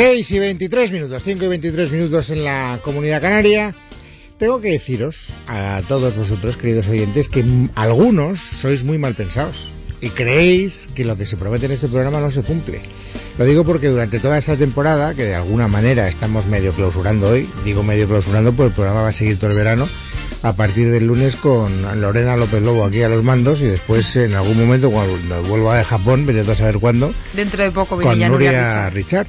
6 y 23 minutos, 5 y 23 minutos en la comunidad canaria. Tengo que deciros a todos vosotros, queridos oyentes, que algunos sois muy mal pensados y creéis que lo que se promete en este programa no se cumple. Lo digo porque durante toda esta temporada, que de alguna manera estamos medio clausurando hoy, digo medio clausurando porque el programa va a seguir todo el verano, a partir del lunes con Lorena López Lobo aquí a los mandos y después en algún momento cuando vuelva de Japón, veré a saber cuándo, Dentro de poco con Nuria Richard.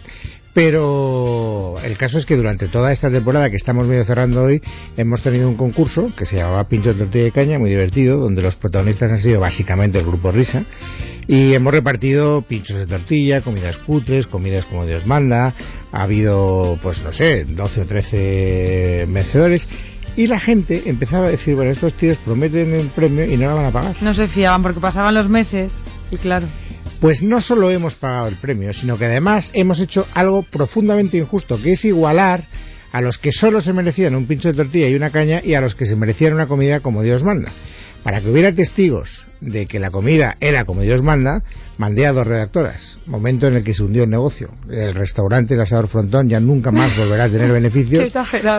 Pero el caso es que durante toda esta temporada que estamos medio cerrando hoy, hemos tenido un concurso que se llamaba Pincho Tortilla de Caña, muy divertido, donde los protagonistas han sido básicamente el grupo Risa. Y hemos repartido pinchos de tortilla, comidas cutres, comidas como Dios manda. Ha habido, pues no sé, 12 o 13 vencedores. Y la gente empezaba a decir, bueno, estos tíos prometen el premio y no lo van a pagar. No se fiaban porque pasaban los meses y claro. Pues no solo hemos pagado el premio, sino que además hemos hecho algo profundamente injusto, que es igualar a los que solo se merecían un pincho de tortilla y una caña y a los que se merecían una comida como Dios manda. Para que hubiera testigos de que la comida era como Dios manda, mandé a dos redactoras. Momento en el que se hundió el negocio. El restaurante El Asador Frontón ya nunca más volverá a tener beneficios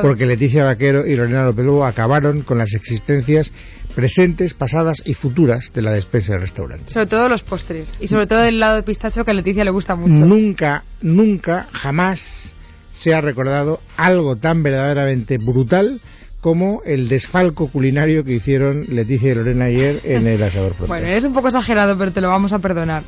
porque Leticia Vaquero y Lorena López Lobo acabaron con las existencias presentes, pasadas y futuras de la despensa del restaurante. Sobre todo los postres. Y sobre todo el helado de pistacho que a Leticia le gusta mucho. Nunca, nunca, jamás se ha recordado algo tan verdaderamente brutal como el desfalco culinario que hicieron Leticia y Lorena ayer en el asador frontal. Bueno, es un poco exagerado, pero te lo vamos a perdonar.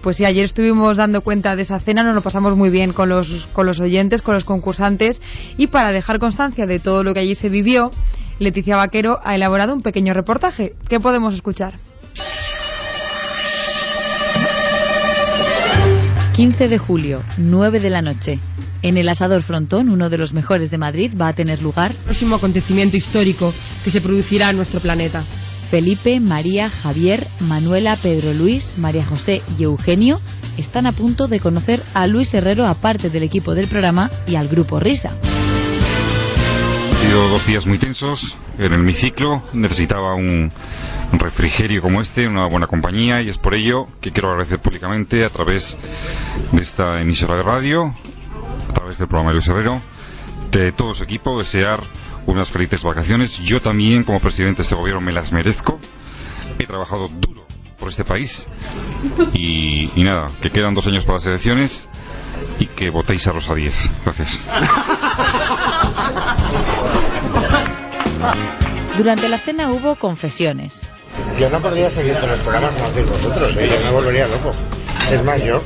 Pues sí, ayer estuvimos dando cuenta de esa cena, nos lo pasamos muy bien con los, con los oyentes, con los concursantes, y para dejar constancia de todo lo que allí se vivió, Leticia Vaquero ha elaborado un pequeño reportaje. ¿Qué podemos escuchar? 15 de julio, 9 de la noche. En el Asador Frontón, uno de los mejores de Madrid, va a tener lugar próximo acontecimiento histórico que se producirá en nuestro planeta. Felipe, María, Javier, Manuela, Pedro Luis, María José y Eugenio están a punto de conocer a Luis Herrero aparte del equipo del programa y al grupo Risa. Han sido dos días muy tensos en el hemiciclo. Necesitaba un refrigerio como este, una buena compañía, y es por ello que quiero agradecer públicamente a través de esta emisora de radio, través del programa Luis Herrero, de todo su equipo, desear unas felices vacaciones. Yo también, como presidente de este gobierno, me las merezco. He trabajado duro por este país y, y nada, que quedan dos años para las elecciones y que votéis a Rosa 10. Gracias. Durante la cena hubo confesiones. Yo no podría seguir con los programas como hacéis vosotros, ¿eh? yo me volvería loco. Es más, yo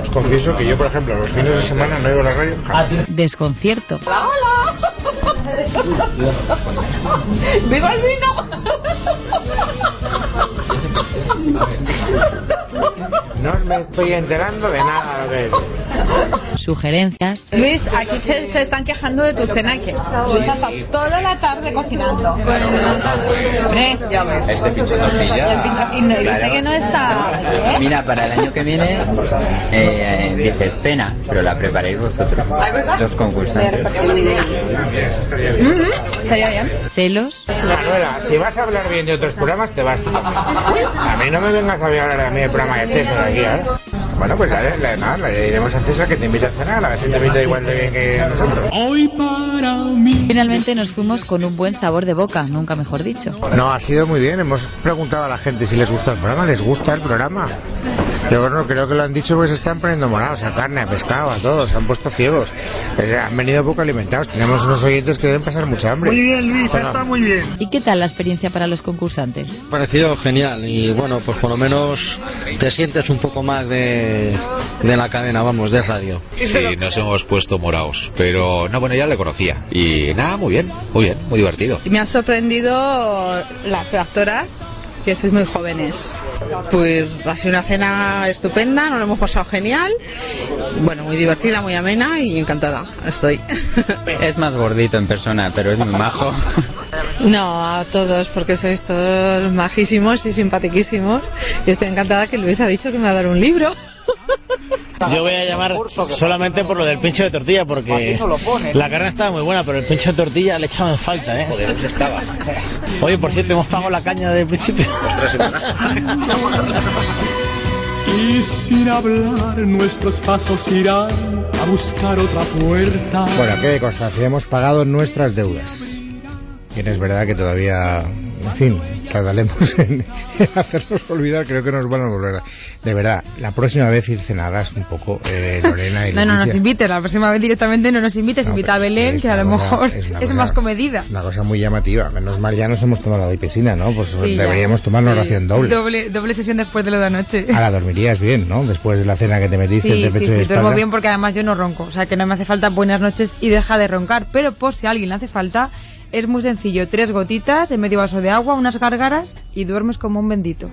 os confieso que yo, por ejemplo, los fines de semana no oigo la radio jamás. Desconcierto. ¡Viva el vino! Estoy enterando de nada de eso. Sugerencias. Luis, aquí se, se están quejando de tu cena que estado toda la tarde cocinando. Hombre, ya ves. Este pincho de tortilla. Y no- dice que no está ¿eh? Mira, para el año que viene eh, dices cena, pero la preparáis vosotros, los concursantes. Estaría bien. Celos. Manuela, si vas a hablar bien de otros programas, te vas tú también. A mí no me vengas a hablar a mí del programa de César aquí, ¿eh? Bueno, pues la, la, la diremos a César que te invita a cenar, a ver si te invita igual de bien que nosotros. Finalmente nos fuimos con un buen sabor de boca, nunca mejor dicho. No, ha sido muy bien. Hemos preguntado a la gente si les gusta el programa. ¿Les gusta el programa? Yo bueno, creo que lo han dicho porque se están poniendo morados a carne, a pescado, a todos. Se han puesto ciegos. Eh, han venido poco alimentados. Tenemos unos oyentes que deben pasar mucha hambre. Muy bien, Luis, Bueno, está muy bien. ¿Y qué tal la experiencia para los concursantes? parecido genial y bueno, pues por lo menos te sientes un poco más de, de la cadena, vamos, de radio. Sí, nos hemos puesto morados, pero no, bueno, ya le conocía. Y nada, muy bien, muy bien, muy divertido. Me han sorprendido las redactoras, que sois muy jóvenes. Pues ha sido una cena estupenda, nos lo hemos pasado genial. Bueno, muy divertida, muy amena y encantada. Estoy. Es más gordito en persona, pero es muy majo. No, a todos, porque sois todos majísimos y simpaticísimos. Y estoy encantada que Luis ha dicho que me va a dar un libro. Yo voy a llamar solamente por lo del pincho de tortilla, porque la carne estaba muy buena, pero el pincho de tortilla le echaba en falta, ¿eh? Joder, ¿dónde estaba? Oye, por cierto, hemos pagado la caña del principio. Y sin hablar nuestros pasos irán a buscar otra puerta. Bueno, quede constancia, hemos pagado nuestras deudas. Bien, es verdad que todavía, en fin, tardaremos en, en hacernos olvidar, creo que nos van a volver. a- De verdad, la próxima vez ir cenadas un poco, eh, Lorena y No, no nos invites, la próxima vez directamente no nos invites, No, invita a Belén, que a lo cosa- mejor es cosa- más comedida. Una cosa muy llamativa. Menos mal ya nos hemos tomado la dipesina, ¿no? Pues Sí, ya. deberíamos tomar una Sí, oración doble. doble. Doble sesión después de lo de anoche. Ahora dormirías bien, ¿no? Después de la cena que te metiste Sí, de sí, pecho sí, espalda. duermo bien porque además yo no ronco, o sea que no me hace falta buenas noches y deja de roncar, pero por si a alguien le hace falta, es muy sencillo, tres gotitas en medio vaso de agua, unas gárgaras y duermes como un bendito.